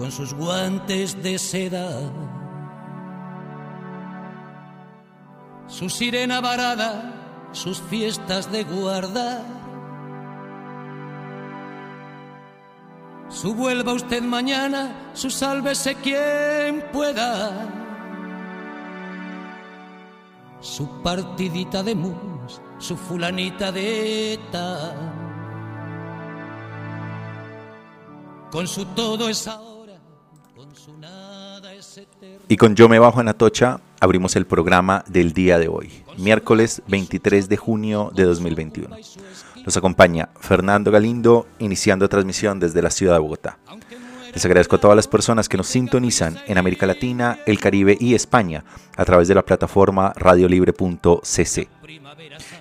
con sus guantes de seda, su sirena varada, sus fiestas de guardar. Su vuelva usted mañana, su sálvese quien pueda. Su partidita de mus, su fulanita de eta. Con su todo es Y con Yo me bajo en Atocha abrimos el programa del día de hoy, miércoles 23 de junio de 2021. Nos acompaña Fernando Galindo, iniciando transmisión desde la ciudad de Bogotá. Les agradezco a todas las personas que nos sintonizan en América Latina, el Caribe y España a través de la plataforma radiolibre.cc.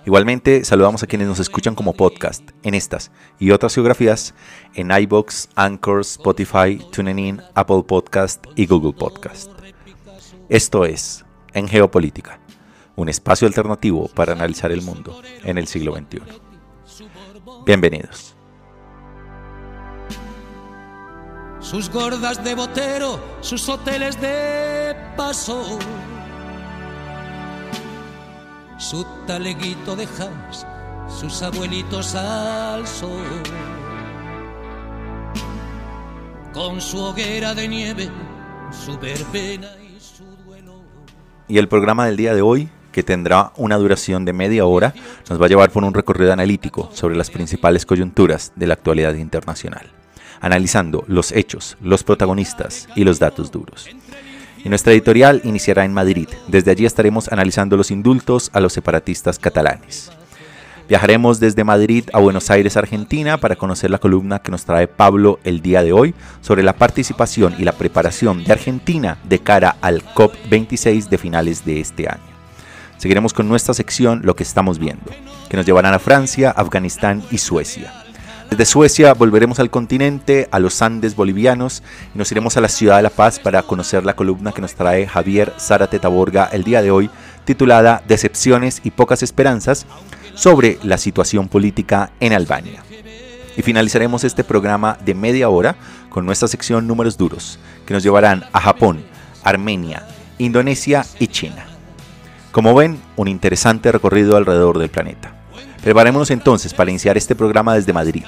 Igualmente, saludamos a quienes nos escuchan como podcast en estas y otras geografías en iBox, Anchor, Spotify, TuneIn, Apple Podcast y Google Podcast. Esto es En Geopolítica, un espacio alternativo para analizar el mundo en el siglo XXI. Bienvenidos. Sus gordas de botero, sus hoteles de paso, su taleguito de jams, sus abuelitos al sol, con su hoguera de nieve, su verbena y su duelo. Y el programa del día de hoy, que tendrá una duración de media hora, nos va a llevar por un recorrido analítico sobre las principales coyunturas de la actualidad internacional analizando los hechos, los protagonistas y los datos duros. Y nuestra editorial iniciará en Madrid. Desde allí estaremos analizando los indultos a los separatistas catalanes. Viajaremos desde Madrid a Buenos Aires, Argentina, para conocer la columna que nos trae Pablo el día de hoy sobre la participación y la preparación de Argentina de cara al COP26 de finales de este año. Seguiremos con nuestra sección Lo que estamos viendo, que nos llevarán a Francia, Afganistán y Suecia. Desde Suecia volveremos al continente, a los Andes bolivianos, y nos iremos a la ciudad de La Paz para conocer la columna que nos trae Javier Zárate Taborga el día de hoy, titulada Decepciones y pocas esperanzas sobre la situación política en Albania. Y finalizaremos este programa de media hora con nuestra sección Números Duros, que nos llevarán a Japón, Armenia, Indonesia y China. Como ven, un interesante recorrido alrededor del planeta. Preparémonos entonces para iniciar este programa desde Madrid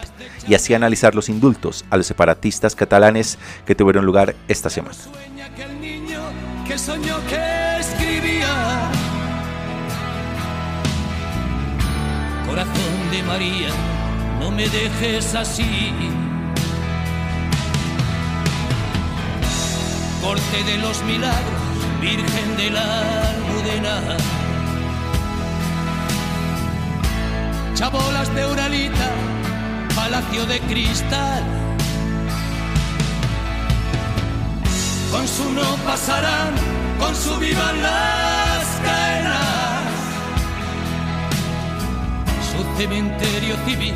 y así analizar los indultos a los separatistas catalanes que tuvieron lugar esta semana. Corazón de María, no me dejes así. Corte de los milagros, Virgen de la Almudena. Chabolas de Uralita, Palacio de Cristal. Con su no pasarán, con su vivan las caenas. Su cementerio civil,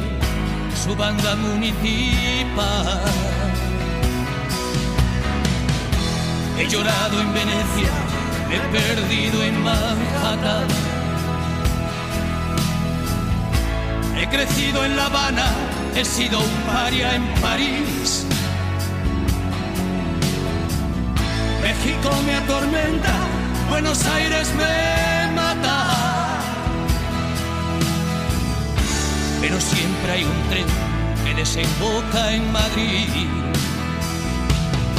su banda municipal. He llorado en Venecia, he perdido en Manhattan. Crecido en La Habana, he sido un paria en París. México me atormenta, Buenos Aires me mata. Pero siempre hay un tren que desemboca en Madrid.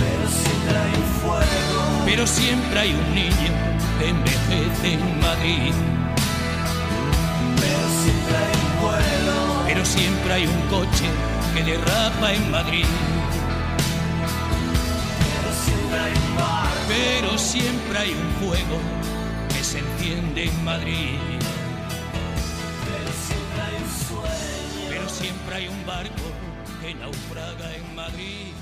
Pero siempre hay un fuego. Pero siempre hay un niño que envejece en Madrid. Hay un coche que derrapa en Madrid. Pero siempre hay un bar. Pero siempre hay un fuego que se enciende en Madrid. Pero siempre hay un sueño. Pero siempre hay un barco que naufraga en Madrid.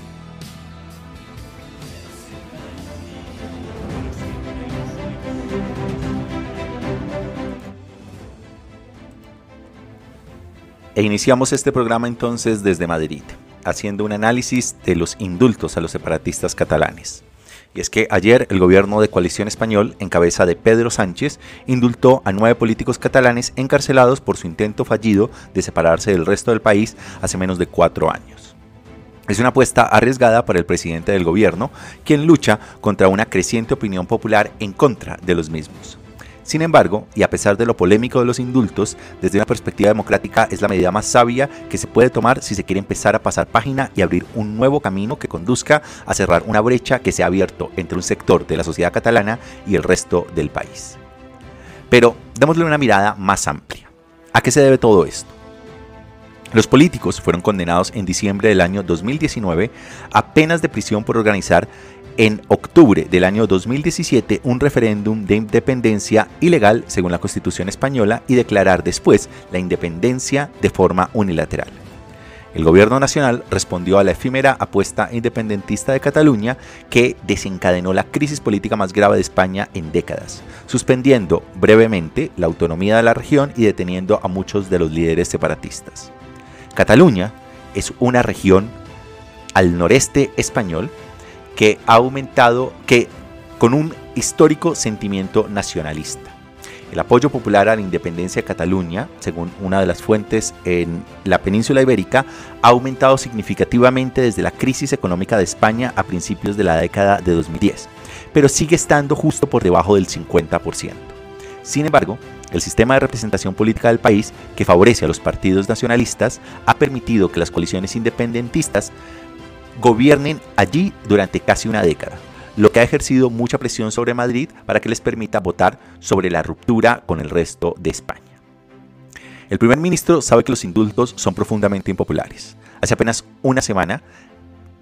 E iniciamos este programa entonces desde Madrid, haciendo un análisis de los indultos a los separatistas catalanes. Y es que ayer el gobierno de coalición español, en cabeza de Pedro Sánchez, indultó a nueve políticos catalanes encarcelados por su intento fallido de separarse del resto del país hace menos de cuatro años. Es una apuesta arriesgada para el presidente del gobierno, quien lucha contra una creciente opinión popular en contra de los mismos. Sin embargo, y a pesar de lo polémico de los indultos, desde una perspectiva democrática es la medida más sabia que se puede tomar si se quiere empezar a pasar página y abrir un nuevo camino que conduzca a cerrar una brecha que se ha abierto entre un sector de la sociedad catalana y el resto del país. Pero démosle una mirada más amplia. ¿A qué se debe todo esto? Los políticos fueron condenados en diciembre del año 2019 a penas de prisión por organizar en octubre del año 2017 un referéndum de independencia ilegal según la Constitución española y declarar después la independencia de forma unilateral. El gobierno nacional respondió a la efímera apuesta independentista de Cataluña que desencadenó la crisis política más grave de España en décadas, suspendiendo brevemente la autonomía de la región y deteniendo a muchos de los líderes separatistas. Cataluña es una región al noreste español que ha aumentado, que con un histórico sentimiento nacionalista. El apoyo popular a la independencia de Cataluña, según una de las fuentes en la península ibérica, ha aumentado significativamente desde la crisis económica de España a principios de la década de 2010, pero sigue estando justo por debajo del 50%. Sin embargo, el sistema de representación política del país, que favorece a los partidos nacionalistas, ha permitido que las coaliciones independentistas gobiernen allí durante casi una década, lo que ha ejercido mucha presión sobre Madrid para que les permita votar sobre la ruptura con el resto de España. El primer ministro sabe que los indultos son profundamente impopulares. Hace apenas una semana,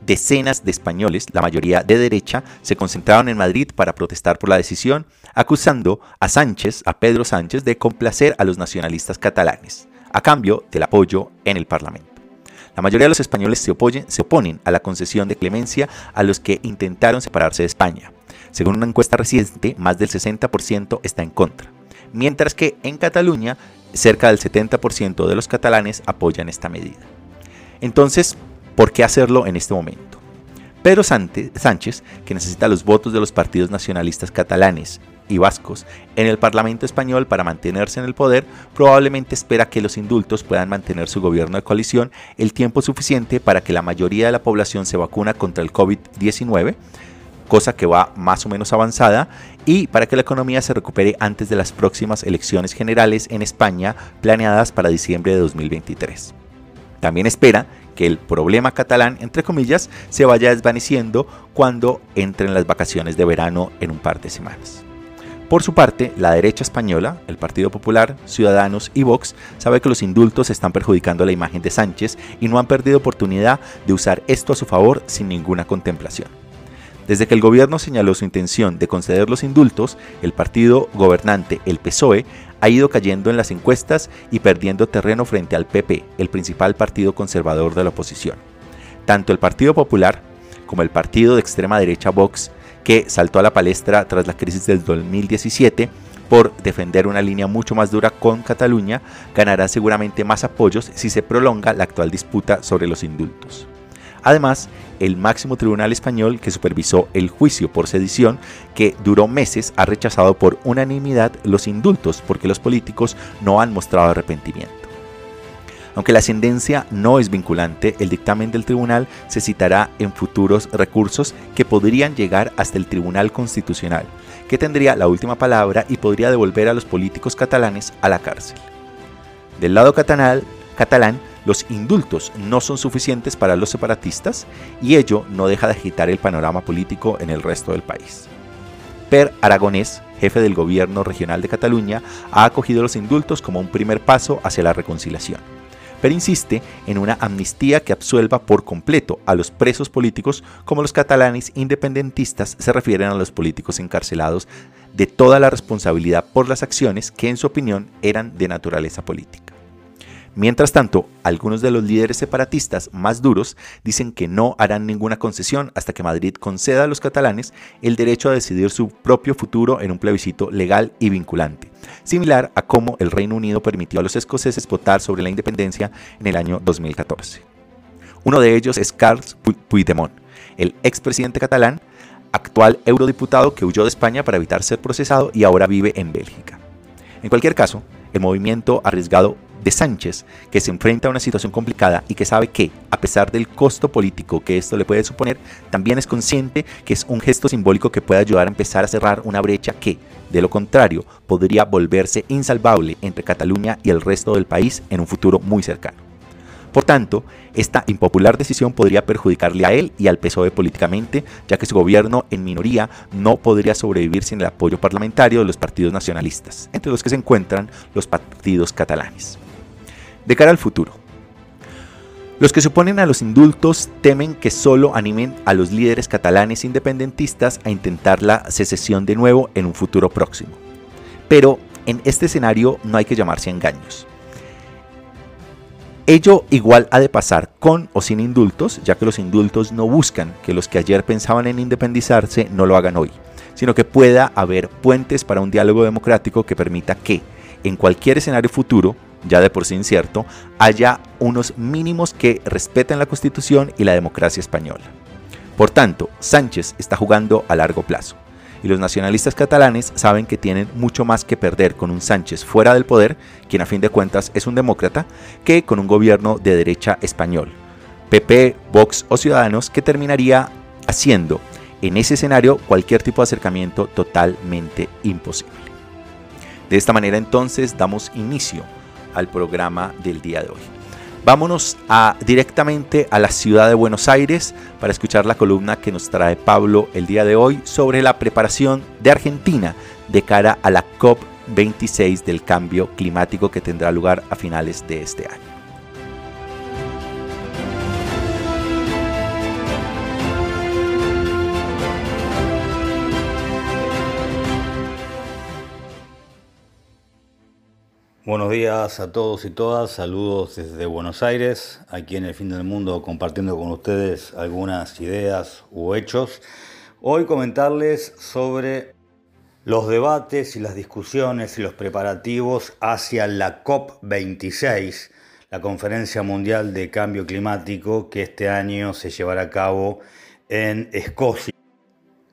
decenas de españoles, la mayoría de derecha, se concentraron en Madrid para protestar por la decisión, acusando a Sánchez, a Pedro Sánchez, de complacer a los nacionalistas catalanes, a cambio del apoyo en el Parlamento. La mayoría de los españoles se, oponen a la concesión de clemencia a los que intentaron separarse de España. Según una encuesta reciente, más del 60% está en contra, mientras que en Cataluña cerca del 70% de los catalanes apoyan esta medida. Entonces, ¿por qué hacerlo en este momento? Pedro Sánchez, que necesita los votos de los partidos nacionalistas catalanes y vascos en el Parlamento español para mantenerse en el poder, probablemente espera que los indultos puedan mantener su gobierno de coalición el tiempo suficiente para que la mayoría de la población se vacuna contra el COVID-19, cosa que va más o menos avanzada, y para que la economía se recupere antes de las próximas elecciones generales en España planeadas para diciembre de 2023. También espera que el problema catalán, entre comillas, se vaya desvaneciendo cuando entren las vacaciones de verano en un par de semanas. Por su parte, la derecha española, el Partido Popular, Ciudadanos y Vox, sabe que los indultos están perjudicando la imagen de Sánchez y no han perdido oportunidad de usar esto a su favor sin ninguna contemplación. Desde que el gobierno señaló su intención de conceder los indultos, el partido gobernante, el PSOE, ha ido cayendo en las encuestas y perdiendo terreno frente al PP, el principal partido conservador de la oposición. Tanto el Partido Popular como el partido de extrema derecha Vox que saltó a la palestra tras la crisis del 2017 por defender una línea mucho más dura con Cataluña, ganará seguramente más apoyos si se prolonga la actual disputa sobre los indultos. Además, el máximo tribunal español que supervisó el juicio por sedición, que duró meses, ha rechazado por unanimidad los indultos porque los políticos no han mostrado arrepentimiento. Aunque la ascendencia no es vinculante, el dictamen del tribunal se citará en futuros recursos que podrían llegar hasta el Tribunal Constitucional, que tendría la última palabra y podría devolver a los políticos catalanes a la cárcel. Del lado catalán los indultos no son suficientes para los separatistas y ello no deja de agitar el panorama político en el resto del país. Per Aragonés, jefe del gobierno regional de Cataluña, ha acogido los indultos como un primer paso hacia la reconciliación pero insiste en una amnistía que absuelva por completo a los presos políticos como los catalanes independentistas se refieren a los políticos encarcelados de toda la responsabilidad por las acciones que en su opinión eran de naturaleza política. Mientras tanto, algunos de los líderes separatistas más duros dicen que no harán ninguna concesión hasta que Madrid conceda a los catalanes el derecho a decidir su propio futuro en un plebiscito legal y vinculante, similar a cómo el Reino Unido permitió a los escoceses votar sobre la independencia en el año 2014. Uno de ellos es Carles Puigdemont, el expresidente catalán, actual eurodiputado que huyó de España para evitar ser procesado y ahora vive en Bélgica. En cualquier caso, el movimiento arriesgado de Sánchez, que se enfrenta a una situación complicada y que sabe que, a pesar del costo político que esto le puede suponer, también es consciente que es un gesto simbólico que puede ayudar a empezar a cerrar una brecha que, de lo contrario, podría volverse insalvable entre Cataluña y el resto del país en un futuro muy cercano. Por tanto, esta impopular decisión podría perjudicarle a él y al PSOE políticamente, ya que su gobierno en minoría no podría sobrevivir sin el apoyo parlamentario de los partidos nacionalistas, entre los que se encuentran los partidos catalanes. De cara al futuro, los que se oponen a los indultos temen que solo animen a los líderes catalanes independentistas a intentar la secesión de nuevo en un futuro próximo. Pero en este escenario no hay que llamarse engaños. Ello igual ha de pasar con o sin indultos, ya que los indultos no buscan que los que ayer pensaban en independizarse no lo hagan hoy, sino que pueda haber puentes para un diálogo democrático que permita que, en cualquier escenario futuro, ya de por sí incierto, haya unos mínimos que respeten la Constitución y la democracia española. Por tanto, Sánchez está jugando a largo plazo, y los nacionalistas catalanes saben que tienen mucho más que perder con un Sánchez fuera del poder, quien a fin de cuentas es un demócrata, que con un gobierno de derecha español, PP, Vox o Ciudadanos, que terminaría haciendo en ese escenario cualquier tipo de acercamiento totalmente imposible. De esta manera entonces damos inicio al programa del día de hoy. Vámonos directamente a la ciudad de Buenos Aires para escuchar la columna que nos trae Pablo el día de hoy sobre la preparación de Argentina de cara a la COP26 del cambio climático que tendrá lugar a finales de este año. Buenos días a todos y todas, saludos desde Buenos Aires, aquí en el fin del mundo compartiendo con ustedes algunas ideas u hechos. Hoy comentarles sobre los debates y las discusiones y los preparativos hacia la COP26, la Conferencia Mundial de Cambio Climático que este año se llevará a cabo en Escocia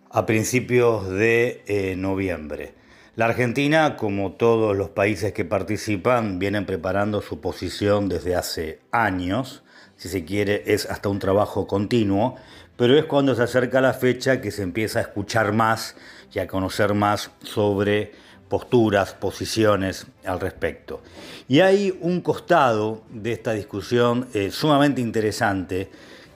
a principios de eh, noviembre. La Argentina, como todos los países que participan, vienen preparando su posición desde hace años. Si se quiere, es hasta un trabajo continuo, pero es cuando se acerca la fecha que se empieza a escuchar más y a conocer más sobre posturas, posiciones al respecto. Y hay un costado de esta discusión eh, sumamente interesante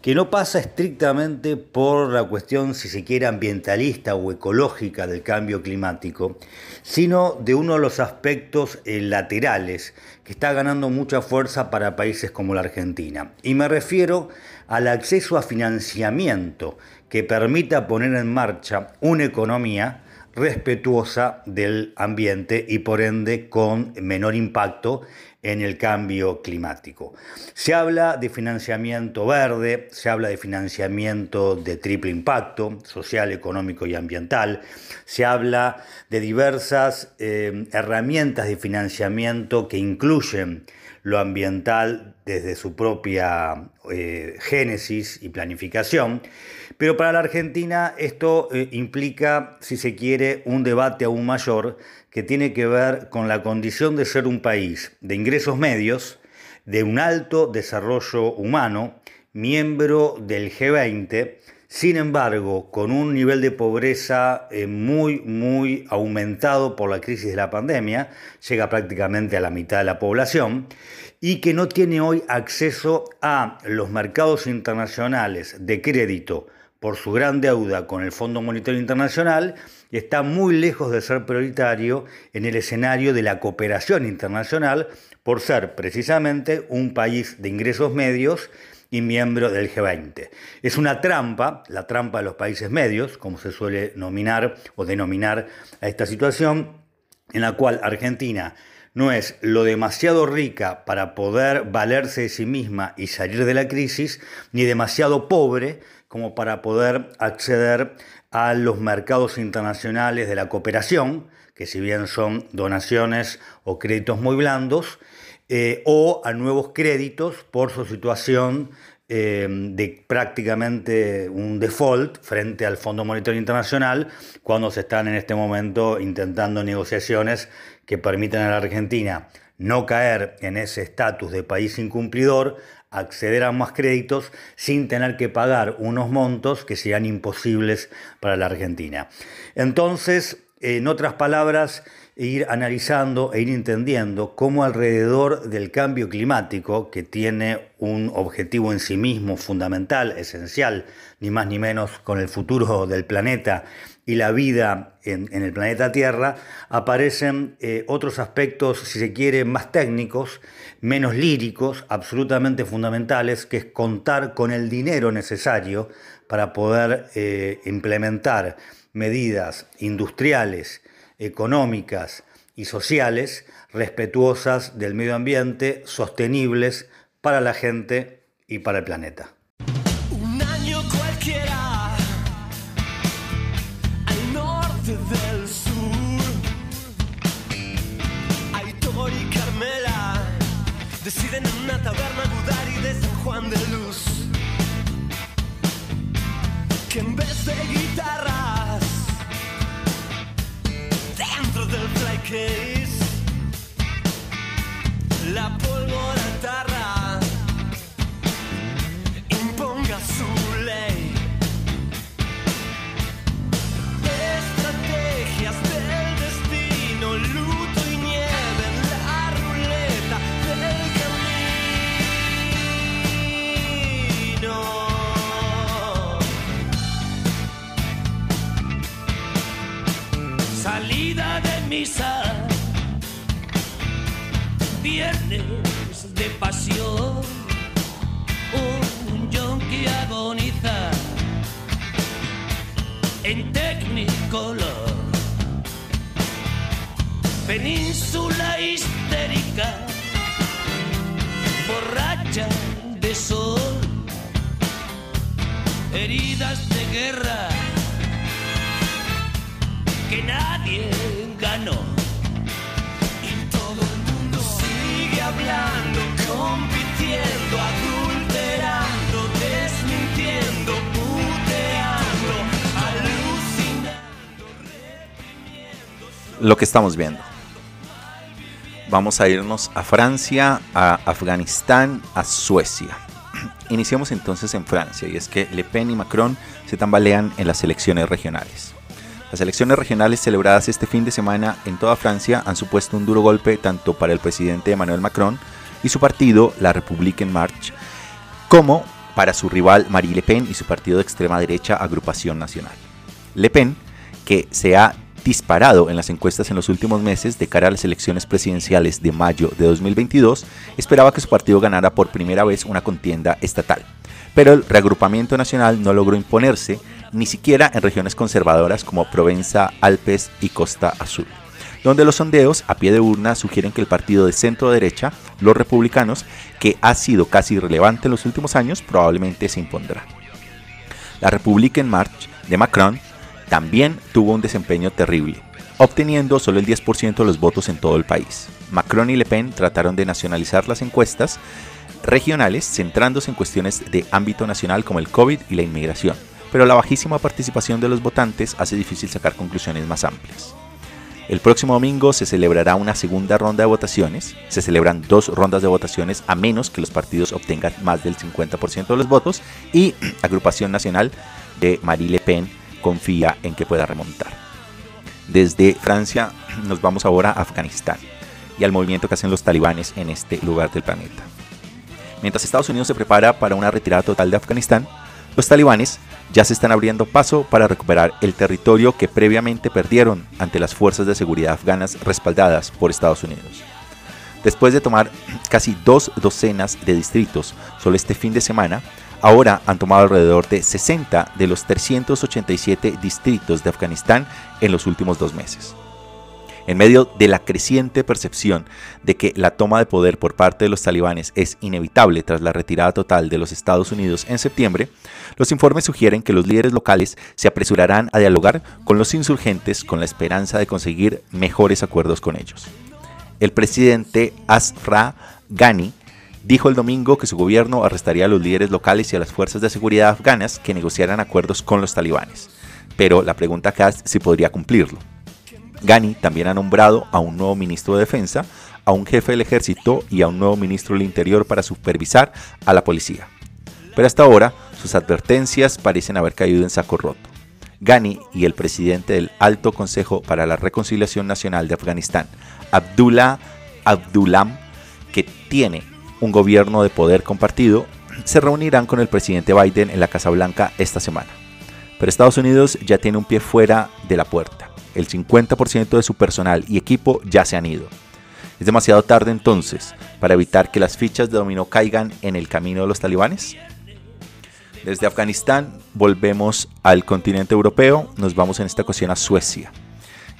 que no pasa estrictamente por la cuestión, si se quiere, ambientalista o ecológica del cambio climático, sino de uno de los aspectos eh, laterales que está ganando mucha fuerza para países como la Argentina. Y me refiero al acceso a financiamiento que permita poner en marcha una economía respetuosa del ambiente y por ende con menor impacto en el cambio climático. Se habla de financiamiento verde, se habla de financiamiento de triple impacto, social, económico y ambiental, se habla de diversas eh, herramientas de financiamiento que incluyen lo ambiental desde su propia eh, génesis y planificación, pero para la Argentina esto eh, implica, si se quiere, un debate aún mayor que tiene que ver con la condición de ser un país de ingresos medios, de un alto desarrollo humano, miembro del G20, sin embargo, con un nivel de pobreza eh, muy, muy aumentado por la crisis de la pandemia, llega prácticamente a la mitad de la población, y que no tiene hoy acceso a los mercados internacionales de crédito por su gran deuda con el Fondo Monetario Internacional y está muy lejos de ser prioritario en el escenario de la cooperación internacional por ser precisamente un país de ingresos medios y miembro del G20. Es una trampa, la trampa de los países medios, como se suele nominar o denominar a esta situación, en la cual Argentina no es lo demasiado rica para poder valerse de sí misma y salir de la crisis, ni demasiado pobre como para poder acceder a los mercados internacionales de la cooperación, que si bien son donaciones o créditos muy blandos, eh, o a nuevos créditos por su situación eh, de prácticamente un default frente al Fondo Monetario Internacional cuando se están en este momento intentando negociaciones que permitan a la Argentina no caer en ese estatus de país incumplidor, acceder a más créditos sin tener que pagar unos montos que sean imposibles para la Argentina. Entonces, en otras palabras, ir analizando e ir entendiendo cómo alrededor del cambio climático, que tiene un objetivo en sí mismo fundamental, esencial, ni más ni menos con el futuro del planeta y la vida en, el planeta Tierra, aparecen eh, otros aspectos, si se quiere, más técnicos, menos líricos, absolutamente fundamentales, que es contar con el dinero necesario para poder eh, implementar medidas industriales, económicas y sociales respetuosas del medio ambiente, sostenibles para la gente y para el planeta. Case. La lo que estamos viendo. Vamos a irnos a Francia, a Afganistán, a Suecia. Iniciamos entonces en Francia y es que Le Pen y Macron se tambalean en las elecciones regionales. Las elecciones regionales celebradas este fin de semana en toda Francia han supuesto un duro golpe tanto para el presidente Emmanuel Macron y su partido, la République en Marche, como para su rival Marie Le Pen y su partido de extrema derecha Agrupación Nacional. Le Pen, que se ha disparado en las encuestas en los últimos meses de cara a las elecciones presidenciales de mayo de 2022, esperaba que su partido ganara por primera vez una contienda estatal. Pero el reagrupamiento nacional no logró imponerse ni siquiera en regiones conservadoras como Provenza, Alpes y Costa Azul, donde los sondeos a pie de urna sugieren que el partido de centro derecha, los republicanos, que ha sido casi irrelevante en los últimos años, probablemente se impondrá. La República en March de Macron también tuvo un desempeño terrible, obteniendo solo el 10% de los votos en todo el país. Macron y Le Pen trataron de nacionalizar las encuestas regionales centrándose en cuestiones de ámbito nacional como el COVID y la inmigración, pero la bajísima participación de los votantes hace difícil sacar conclusiones más amplias. El próximo domingo se celebrará una segunda ronda de votaciones. Se celebran dos rondas de votaciones a menos que los partidos obtengan más del 50% de los votos y Agrupación Nacional de Marie Le Pen confía en que pueda remontar. Desde Francia nos vamos ahora a Afganistán y al movimiento que hacen los talibanes en este lugar del planeta. Mientras Estados Unidos se prepara para una retirada total de Afganistán, los talibanes ya se están abriendo paso para recuperar el territorio que previamente perdieron ante las fuerzas de seguridad afganas respaldadas por Estados Unidos. Después de tomar casi dos docenas de distritos solo este fin de semana, ahora han tomado alrededor de 60 de los 387 distritos de Afganistán en los últimos dos meses. En medio de la creciente percepción de que la toma de poder por parte de los talibanes es inevitable tras la retirada total de los Estados Unidos en septiembre, los informes sugieren que los líderes locales se apresurarán a dialogar con los insurgentes con la esperanza de conseguir mejores acuerdos con ellos. El presidente Asra Ghani dijo el domingo que su gobierno arrestaría a los líderes locales y a las fuerzas de seguridad afganas que negociaran acuerdos con los talibanes. Pero la pregunta acá es si podría cumplirlo. Ghani también ha nombrado a un nuevo ministro de Defensa, a un jefe del ejército y a un nuevo ministro del Interior para supervisar a la policía. Pero hasta ahora sus advertencias parecen haber caído en saco roto. Ghani y el presidente del Alto Consejo para la Reconciliación Nacional de Afganistán, Abdullah Abdullam, que tiene un gobierno de poder compartido, se reunirán con el presidente Biden en la Casa Blanca esta semana. Pero Estados Unidos ya tiene un pie fuera de la puerta. El 50% de su personal y equipo ya se han ido. ¿Es demasiado tarde entonces para evitar que las fichas de dominó caigan en el camino de los talibanes? Desde Afganistán volvemos al continente europeo, nos vamos en esta ocasión a Suecia.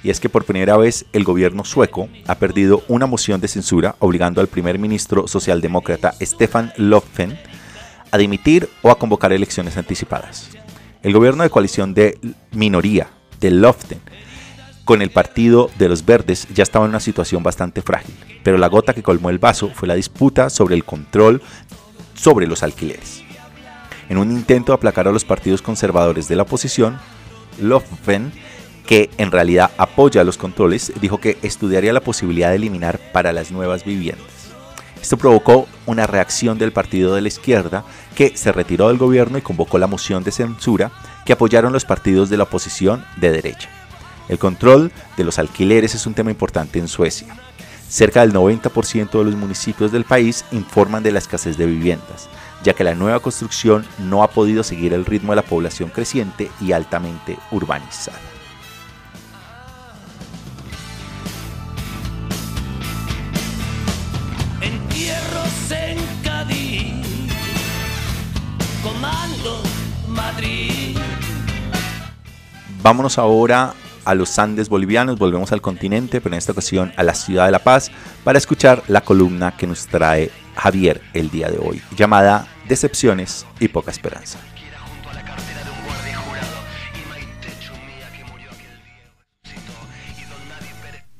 Y es que por primera vez el gobierno sueco ha perdido una moción de censura obligando al primer ministro socialdemócrata Stefan Löfven a dimitir o a convocar elecciones anticipadas. El gobierno de coalición de minoría de Löfven con el partido de los verdes ya estaba en una situación bastante frágil, pero la gota que colmó el vaso fue la disputa sobre el control sobre los alquileres. En un intento de aplacar a los partidos conservadores de la oposición, Löfven, que en realidad apoya los controles, dijo que estudiaría la posibilidad de eliminar para las nuevas viviendas. Esto provocó una reacción del partido de la izquierda que se retiró del gobierno y convocó la moción de censura que apoyaron los partidos de la oposición de derecha. El control de los alquileres es un tema importante en Suecia. Cerca del 90% de los municipios del país informan de la escasez de viviendas, ya que la nueva construcción no ha podido seguir el ritmo de la población creciente y altamente urbanizada. Madrid. Vámonos ahora a los Andes bolivianos, volvemos al continente, pero en esta ocasión a la ciudad de La Paz, para escuchar la columna que nos trae Javier el día de hoy, llamada Decepciones y poca esperanza.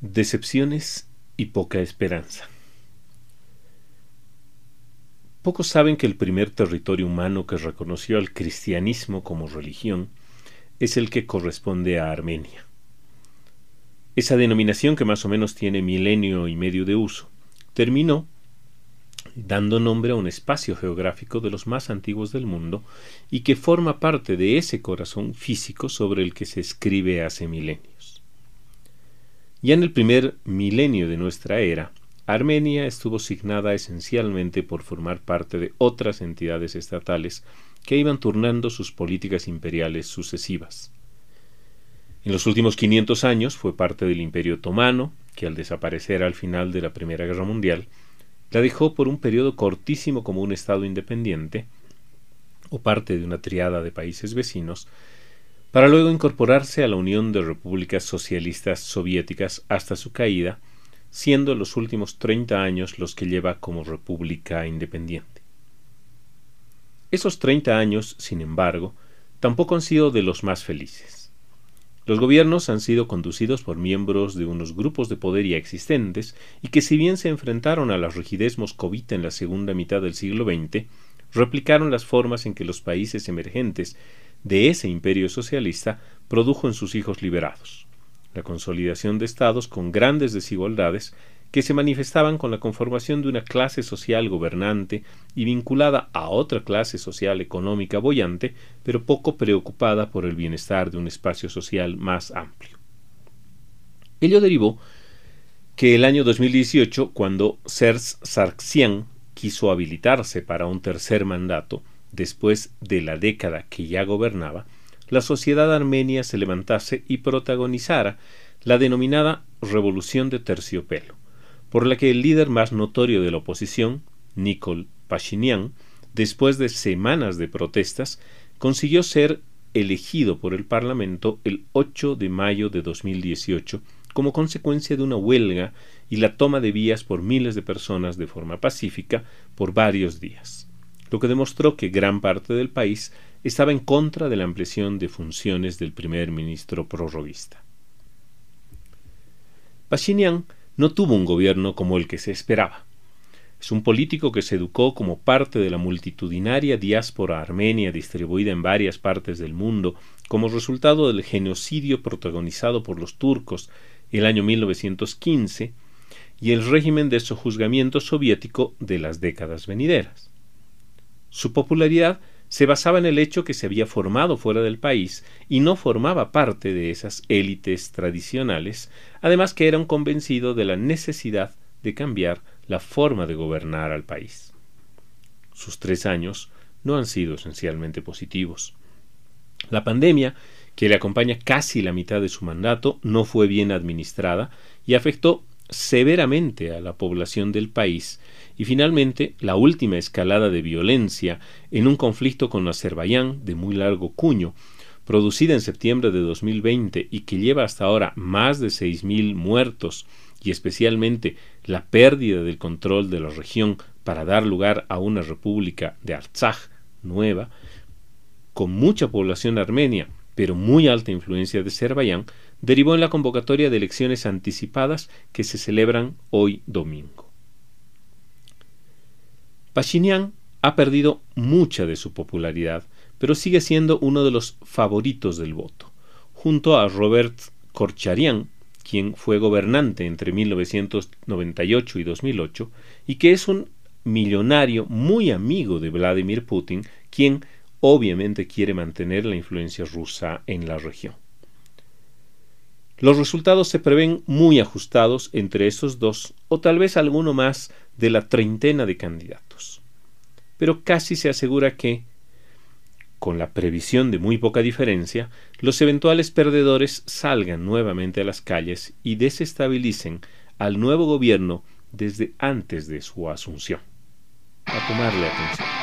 Decepciones y poca esperanza. Pocos saben que el primer territorio humano que reconoció al cristianismo como religión es el que corresponde a Armenia. Esa denominación, que más o menos tiene milenio y medio de uso, terminó dando nombre a un espacio geográfico de los más antiguos del mundo y que forma parte de ese corazón físico sobre el que se escribe hace milenios. Ya en el primer milenio de nuestra era, Armenia estuvo signada esencialmente por formar parte de otras entidades estatales que iban turnando sus políticas imperiales sucesivas. En los últimos 500 años fue parte del Imperio Otomano, que al desaparecer al final de la Primera Guerra Mundial, la dejó por un periodo cortísimo como un Estado independiente, o parte de una triada de países vecinos, para luego incorporarse a la Unión de Repúblicas Socialistas Soviéticas hasta su caída, siendo los últimos 30 años los que lleva como república independiente. Esos 30 años, sin embargo, tampoco han sido de los más felices. Los gobiernos han sido conducidos por miembros de unos grupos de poder ya existentes y que si bien se enfrentaron a la rigidez moscovita en la segunda mitad del siglo XX, replicaron las formas en que los países emergentes de ese imperio socialista produjo en sus hijos liberados. La consolidación de estados con grandes desigualdades que se manifestaban con la conformación de una clase social gobernante y vinculada a otra clase social económica bollante, pero poco preocupada por el bienestar de un espacio social más amplio. Ello derivó que el año 2018, cuando Serge Sargsyan quiso habilitarse para un tercer mandato, después de la década que ya gobernaba, la sociedad armenia se levantase y protagonizara la denominada Revolución de Terciopelo, por la que el líder más notorio de la oposición, Nikol Pashinyan, después de semanas de protestas, consiguió ser elegido por el Parlamento el 8 de mayo de 2018 como consecuencia de una huelga y la toma de vías por miles de personas de forma pacífica por varios días, lo que demostró que gran parte del país estaba en contra de la ampliación de funciones del primer ministro prorroguista. Pashinyan no tuvo un gobierno como el que se esperaba. Es un político que se educó como parte de la multitudinaria diáspora armenia distribuida en varias partes del mundo como resultado del genocidio protagonizado por los turcos el año 1915 y el régimen de sojuzgamiento soviético de las décadas venideras. Su popularidad se basaba en el hecho que se había formado fuera del país y no formaba parte de esas élites tradicionales, además que era un convencido de la necesidad de cambiar la forma de gobernar al país. Sus tres años no han sido esencialmente positivos. La pandemia, que le acompaña casi la mitad de su mandato, no fue bien administrada y afectó severamente a la población del país y finalmente la última escalada de violencia en un conflicto con Azerbaiyán de muy largo cuño, producida en septiembre de 2020 y que lleva hasta ahora más de 6.000 muertos y especialmente la pérdida del control de la región para dar lugar a una república de Artsaj nueva, con mucha población armenia, pero muy alta influencia de Azerbaiyán, derivó en la convocatoria de elecciones anticipadas que se celebran hoy domingo. Pashinyan ha perdido mucha de su popularidad, pero sigue siendo uno de los favoritos del voto, junto a Robert Korcharian, quien fue gobernante entre 1998 y 2008 y que es un millonario muy amigo de Vladimir Putin, quien obviamente quiere mantener la influencia rusa en la región. Los resultados se prevén muy ajustados entre esos dos o tal vez alguno más de la treintena de candidatos. Pero casi se asegura que, con la previsión de muy poca diferencia, los eventuales perdedores salgan nuevamente a las calles y desestabilicen al nuevo gobierno desde antes de su asunción. A tomarle atención.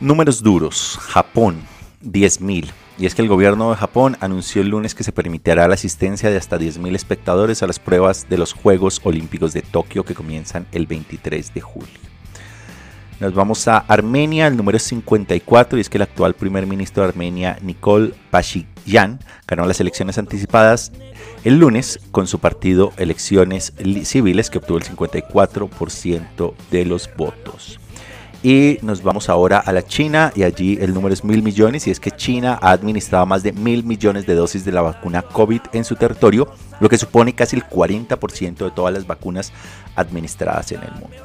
Números duros. Japón, 10.000. Y es que el gobierno de Japón anunció el lunes que se permitirá la asistencia de hasta 10.000 espectadores a las pruebas de los Juegos Olímpicos de Tokio que comienzan el 23 de julio. Nos vamos a Armenia, el número 54, y es que el actual primer ministro de Armenia, Nikol Pashinyan, ganó las elecciones anticipadas el lunes con su partido Elecciones Civiles, que obtuvo el 54% de los votos. Y nos vamos ahora a la China y allí el número es mil millones y es que China ha administrado más de mil millones de dosis de la vacuna COVID en su territorio, lo que supone casi el 40% de todas las vacunas administradas en el mundo.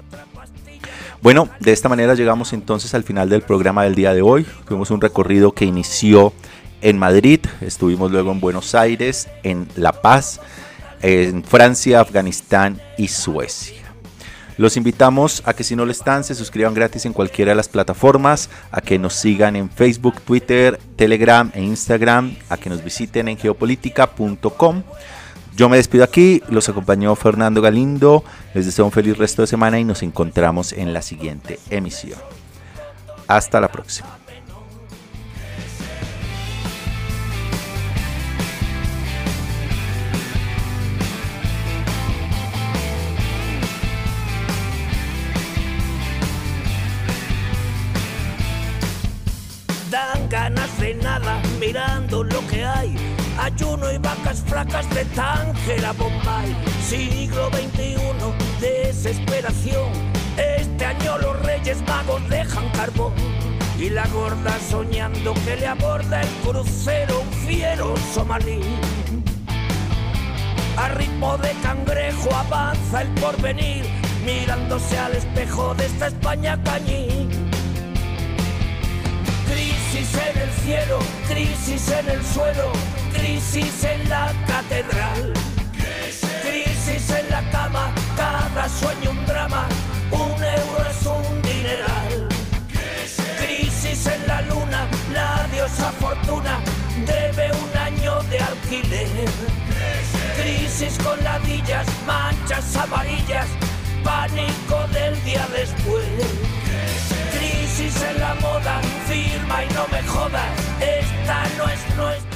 Bueno, de esta manera llegamos entonces al final del programa del día de hoy. Tuvimos un recorrido que inició en Madrid, estuvimos luego en Buenos Aires, en La Paz, en Francia, Afganistán y Suecia. Los invitamos a que si no lo están, se suscriban gratis en cualquiera de las plataformas, a que nos sigan en Facebook, Twitter, Telegram e Instagram, a que nos visiten en geopolítica.com. Yo me despido aquí, los acompañó Fernando Galindo, les deseo un feliz resto de semana y nos encontramos en la siguiente emisión. Hasta la próxima. Mirando lo que hay. Ayuno y vacas flacas de Tánger a Bombay. Siglo XXI, desesperación. Este año los reyes magos dejan carbón. Y la gorda soñando que le aborda el crucero un fiero somalí. A ritmo de cangrejo avanza el porvenir, mirándose al espejo de esta España cañí Crisis en el cielo, crisis en el suelo, crisis en la catedral. Crisis en la cama, cada sueño un drama, un euro es un dineral. Crisis en la luna, la diosa fortuna debe un año de alquiler. Crisis con ladillas, manchas amarillas, pánico del día después. Crisis en la moda, firma y no me jodas, esta no es nuestra.